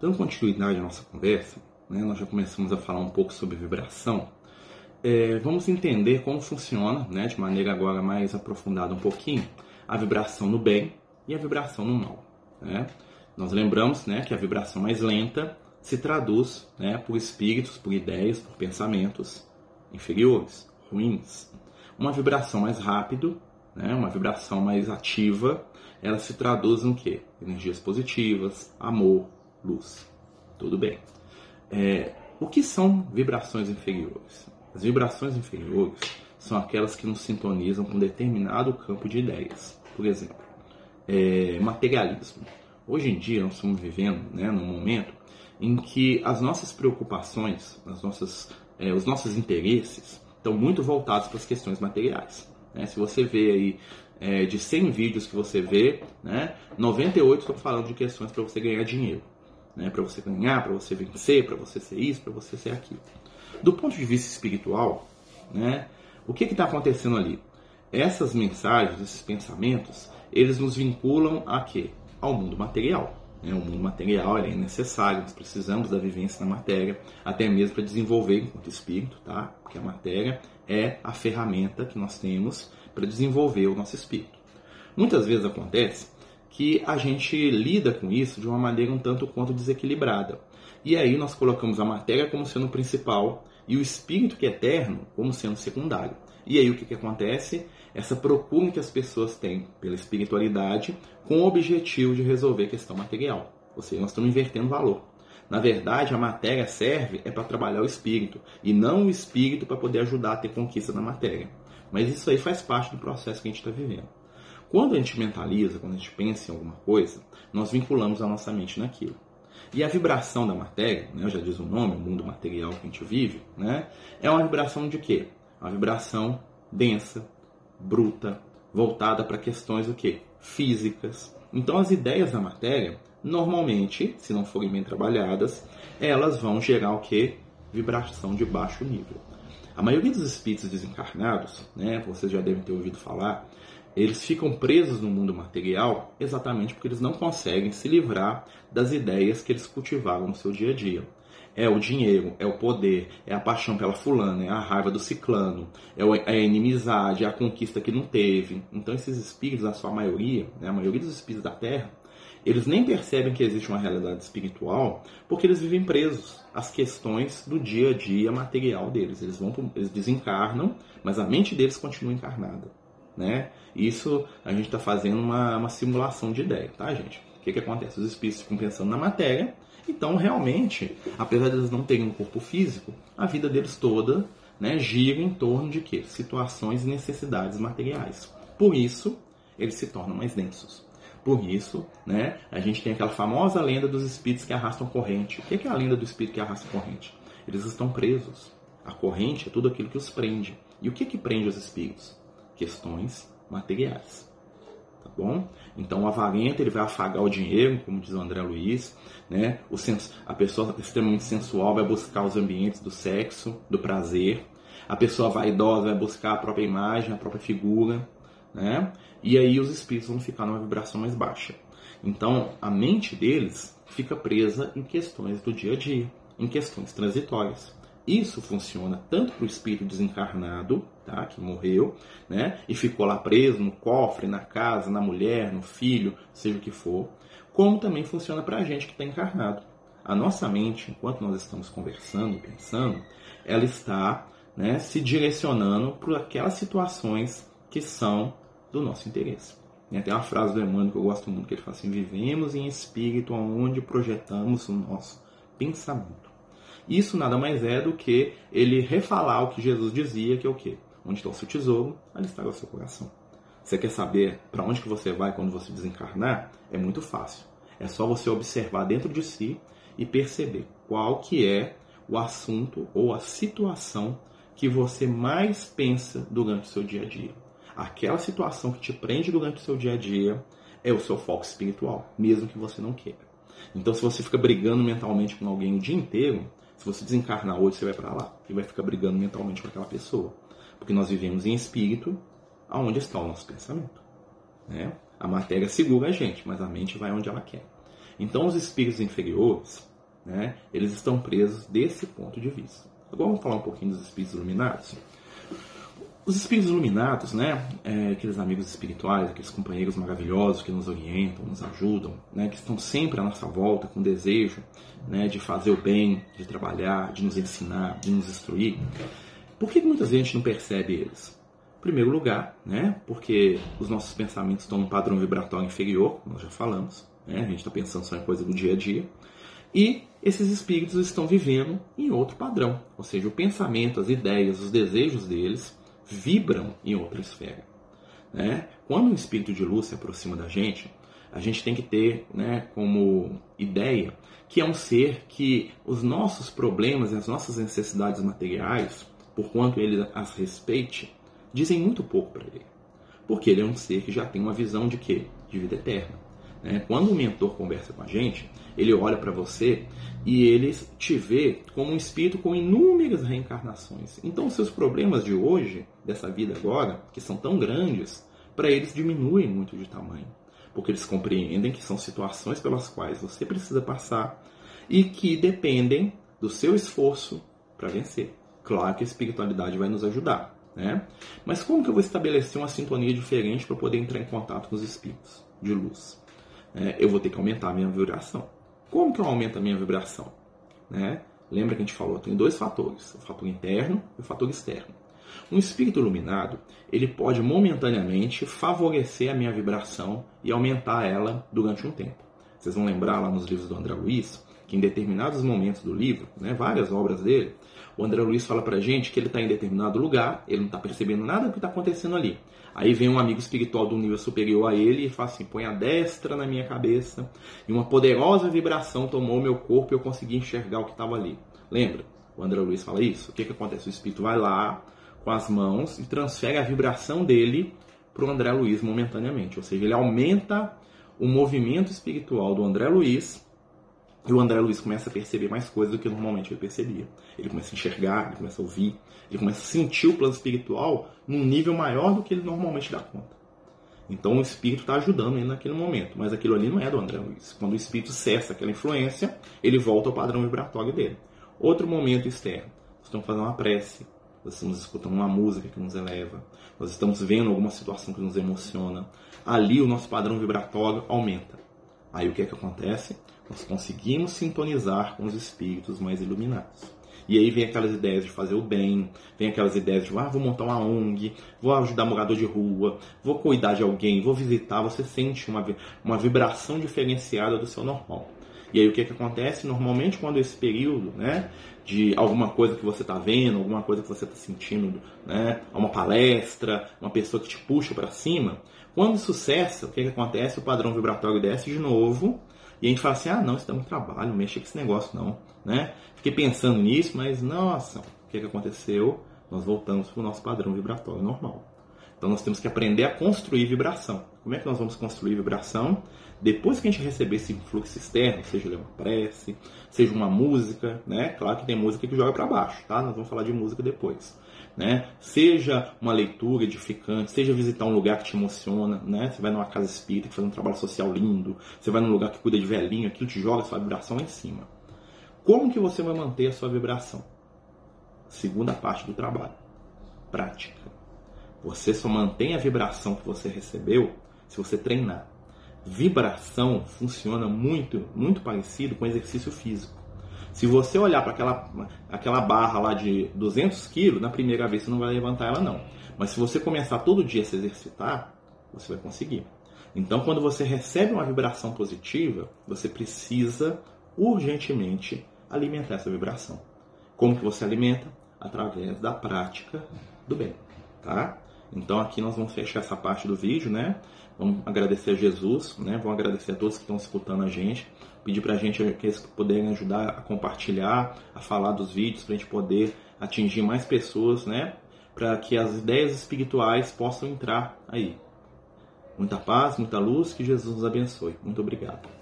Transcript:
Dando continuidade à nossa conversa, né, nós já começamos a falar um pouco sobre vibração. É, vamos entender como funciona, né, de maneira agora mais aprofundada um pouquinho, a vibração no bem e a vibração no mal. Né? Nós lembramos né, que a vibração mais lenta se traduz né, por espíritos, por ideias, por pensamentos inferiores, ruins. Uma vibração mais rápido, né, uma vibração mais ativa, ela se traduz em quê? Energias positivas, amor, luz. Tudo bem. É, o que são vibrações inferiores? As vibrações inferiores são aquelas que nos sintonizam com determinado campo de ideias. Por exemplo, é, materialismo. Hoje em dia nós estamos vivendo né, num momento em que as nossas preocupações, as nossas, é, os nossos interesses estão muito voltados para as questões materiais. Né? Se você vê aí é, de 100 vídeos que você vê, né, 98 estão falando de questões para você ganhar dinheiro né? para você ganhar, para você vencer, para você ser isso, para você ser aquilo. Do ponto de vista espiritual, né? o que está acontecendo ali? Essas mensagens, esses pensamentos, eles nos vinculam a quê? Ao mundo material. Né? O mundo material é necessário, nós precisamos da vivência na matéria, até mesmo para desenvolver enquanto espírito, tá? porque a matéria é a ferramenta que nós temos para desenvolver o nosso espírito. Muitas vezes acontece que a gente lida com isso de uma maneira um tanto quanto desequilibrada. E aí nós colocamos a matéria como sendo principal e o espírito que é eterno como sendo secundário. E aí o que, que acontece? Essa procura que as pessoas têm pela espiritualidade com o objetivo de resolver a questão material. Ou seja, nós estamos invertendo valor. Na verdade, a matéria serve é para trabalhar o espírito e não o espírito para poder ajudar a ter conquista da matéria. Mas isso aí faz parte do processo que a gente está vivendo. Quando a gente mentaliza, quando a gente pensa em alguma coisa, nós vinculamos a nossa mente naquilo. E a vibração da matéria, né, já diz o nome, o mundo material que a gente vive, né, é uma vibração de quê? Uma vibração densa, bruta, voltada para questões o quê? Físicas. Então as ideias da matéria, normalmente, se não forem bem trabalhadas, elas vão gerar o quê? Vibração de baixo nível. A maioria dos espíritos desencarnados, né, vocês já devem ter ouvido falar, eles ficam presos no mundo material exatamente porque eles não conseguem se livrar das ideias que eles cultivavam no seu dia a dia. É o dinheiro, é o poder, é a paixão pela fulana, é a raiva do ciclano, é, é a inimizade, é a conquista que não teve. Então esses espíritos, a sua maioria, né, a maioria dos espíritos da Terra, eles nem percebem que existe uma realidade espiritual porque eles vivem presos às questões do dia a dia material deles. Eles vão, eles desencarnam, mas a mente deles continua encarnada. Né? Isso a gente está fazendo uma, uma, simulação de ideia, tá, gente? O que, que acontece? Os espíritos ficam pensando na matéria, então realmente, apesar de eles não terem um corpo físico, a vida deles toda né, gira em torno de quê? Situações e necessidades materiais. Por isso, eles se tornam mais densos. Por isso, né, a gente tem aquela famosa lenda dos espíritos que arrastam corrente. O que é a lenda do espírito que arrasta corrente? Eles estão presos. A corrente é tudo aquilo que os prende. E o que, que prende os espíritos? Questões materiais. Tá bom? Então, o avarento ele vai afagar o dinheiro, como diz o André Luiz. Né? O sens a pessoa extremamente sensual vai buscar os ambientes do sexo, do prazer. A pessoa vaidosa vai buscar a própria imagem, a própria figura. Né? E aí os espíritos vão ficar numa vibração mais baixa. Então, a mente deles fica presa em questões do dia a dia, em questões transitórias. Isso funciona tanto para o espírito desencarnado, tá, que morreu, né, e ficou lá preso no cofre, na casa, na mulher, no filho, seja o que for, como também funciona para a gente que está encarnado. A nossa mente, enquanto nós estamos conversando e pensando, ela está né, se direcionando para aquelas situações que são do nosso interesse. Tem uma frase do Emmanuel que eu gosto muito, que ele fala assim, vivemos em espírito onde projetamos o nosso pensamento. Isso nada mais é do que ele refalar o que Jesus dizia, que é o quê? Onde está o seu tesouro, ali está o seu coração. Você quer saber para onde que você vai quando você desencarnar? É muito fácil. É só você observar dentro de si e perceber qual que é o assunto ou a situação que você mais pensa durante o seu dia a dia. Aquela situação que te prende durante o seu dia a dia é o seu foco espiritual, mesmo que você não queira. Então, se você fica brigando mentalmente com alguém o dia inteiro, se você desencarnar hoje, você vai para lá e vai ficar brigando mentalmente com aquela pessoa. Porque nós vivemos em espírito, aonde está o nosso pensamento. Né? A matéria segura a gente, mas a mente vai onde ela quer. Então, os espíritos inferiores, né, eles estão presos desse ponto de vista. Agora vamos falar um pouquinho dos espíritos iluminados. Os espíritos iluminados, né, é, aqueles amigos espirituais, aqueles companheiros maravilhosos que nos orientam, nos ajudam, né, que estão sempre à nossa volta com desejo né, de fazer o bem, de trabalhar, de nos ensinar, de nos instruir. Por que muita gente não percebe eles? Em primeiro lugar, né, porque os nossos pensamentos estão num padrão vibratório inferior, como nós já falamos, né, a gente está pensando só em coisa do dia a dia, e esses espíritos estão vivendo em outro padrão, ou seja, o pensamento, as ideias, os desejos deles vibram em outra esfera. Né? Quando um espírito de luz se aproxima da gente, a gente tem que ter né, como ideia que é um ser que os nossos problemas e as nossas necessidades materiais, por quanto ele as respeite, dizem muito pouco para ele. Porque ele é um ser que já tem uma visão de quê? De vida eterna. Né? Quando o mentor conversa com a gente, ele olha para você e ele te vê como um espírito com inúmeras reencarnações. Então, seus problemas de hoje, dessa vida agora, que são tão grandes, para eles diminuem muito de tamanho. Porque eles compreendem que são situações pelas quais você precisa passar e que dependem do seu esforço para vencer. Claro que a espiritualidade vai nos ajudar, né? Mas como que eu vou estabelecer uma sintonia diferente para poder entrar em contato com os espíritos de luz? É, eu vou ter que aumentar a minha vibração. Como que eu aumento a minha vibração? Né? Lembra que a gente falou, tem dois fatores, o fator interno e o fator externo. Um espírito iluminado, ele pode momentaneamente favorecer a minha vibração e aumentar ela durante um tempo. Vocês vão lembrar lá nos livros do André Luiz, que em determinados momentos do livro, né, várias obras dele, o André Luiz fala pra gente que ele está em determinado lugar, ele não está percebendo nada do que está acontecendo ali. Aí vem um amigo espiritual do nível superior a ele e fala assim: põe a destra na minha cabeça, e uma poderosa vibração tomou meu corpo e eu consegui enxergar o que estava ali. Lembra? O André Luiz fala isso. O que, que acontece? O espírito vai lá com as mãos e transfere a vibração dele para o André Luiz momentaneamente. Ou seja, ele aumenta o movimento espiritual do André Luiz e o André Luiz começa a perceber mais coisas do que normalmente ele percebia. Ele começa a enxergar, ele começa a ouvir, ele começa a sentir o plano espiritual num nível maior do que ele normalmente dá conta. Então o espírito está ajudando ele naquele momento, mas aquilo ali não é do André Luiz. Quando o espírito cessa aquela influência, ele volta ao padrão vibratório dele. Outro momento externo. Nós estamos fazendo uma prece, nós estamos escutando uma música que nos eleva, nós estamos vendo alguma situação que nos emociona. Ali o nosso padrão vibratório aumenta. Aí o que é que acontece? Nós conseguimos sintonizar com os espíritos mais iluminados. E aí vem aquelas ideias de fazer o bem, vem aquelas ideias de, ah, vou montar uma ONG, vou ajudar morador de rua, vou cuidar de alguém, vou visitar. Você sente uma, uma vibração diferenciada do seu normal. E aí o que, que acontece? Normalmente quando esse período, né, de alguma coisa que você está vendo, alguma coisa que você está sentindo, né, uma palestra, uma pessoa que te puxa para cima, quando isso cessa, o que, que acontece? O padrão vibratório desce de novo e a gente fala assim, ah não, isso dá muito trabalho, mexa com esse negócio não, né? Fiquei pensando nisso, mas nossa, o que, que aconteceu? Nós voltamos para o nosso padrão vibratório normal. Então nós temos que aprender a construir vibração. Como é que nós vamos construir vibração? Depois que a gente receber esse fluxo externo, seja uma prece, seja uma música, né? Claro que tem música que joga para baixo, tá? Nós vamos falar de música depois né? Seja uma leitura edificante, seja visitar um lugar que te emociona, né? Você vai numa casa espírita que faz um trabalho social lindo, você vai num lugar que cuida de velhinho, aquilo te joga a sua vibração lá em cima. Como que você vai manter a sua vibração? Segunda parte do trabalho, prática. Você só mantém a vibração que você recebeu se você treinar. Vibração funciona muito, muito parecido com exercício físico. Se você olhar para aquela, aquela barra lá de 200 quilos, na primeira vez você não vai levantar ela não. Mas se você começar todo dia a se exercitar, você vai conseguir. Então, quando você recebe uma vibração positiva, você precisa urgentemente alimentar essa vibração. Como que você alimenta? Através da prática do bem, tá? Então aqui nós vamos fechar essa parte do vídeo, né? Vamos agradecer a Jesus, né? Vamos agradecer a todos que estão escutando a gente. Pedir para a gente que eles puderem ajudar a compartilhar, a falar dos vídeos, para a gente poder atingir mais pessoas, né? Para que as ideias espirituais possam entrar aí. Muita paz, muita luz, que Jesus nos abençoe. Muito obrigado.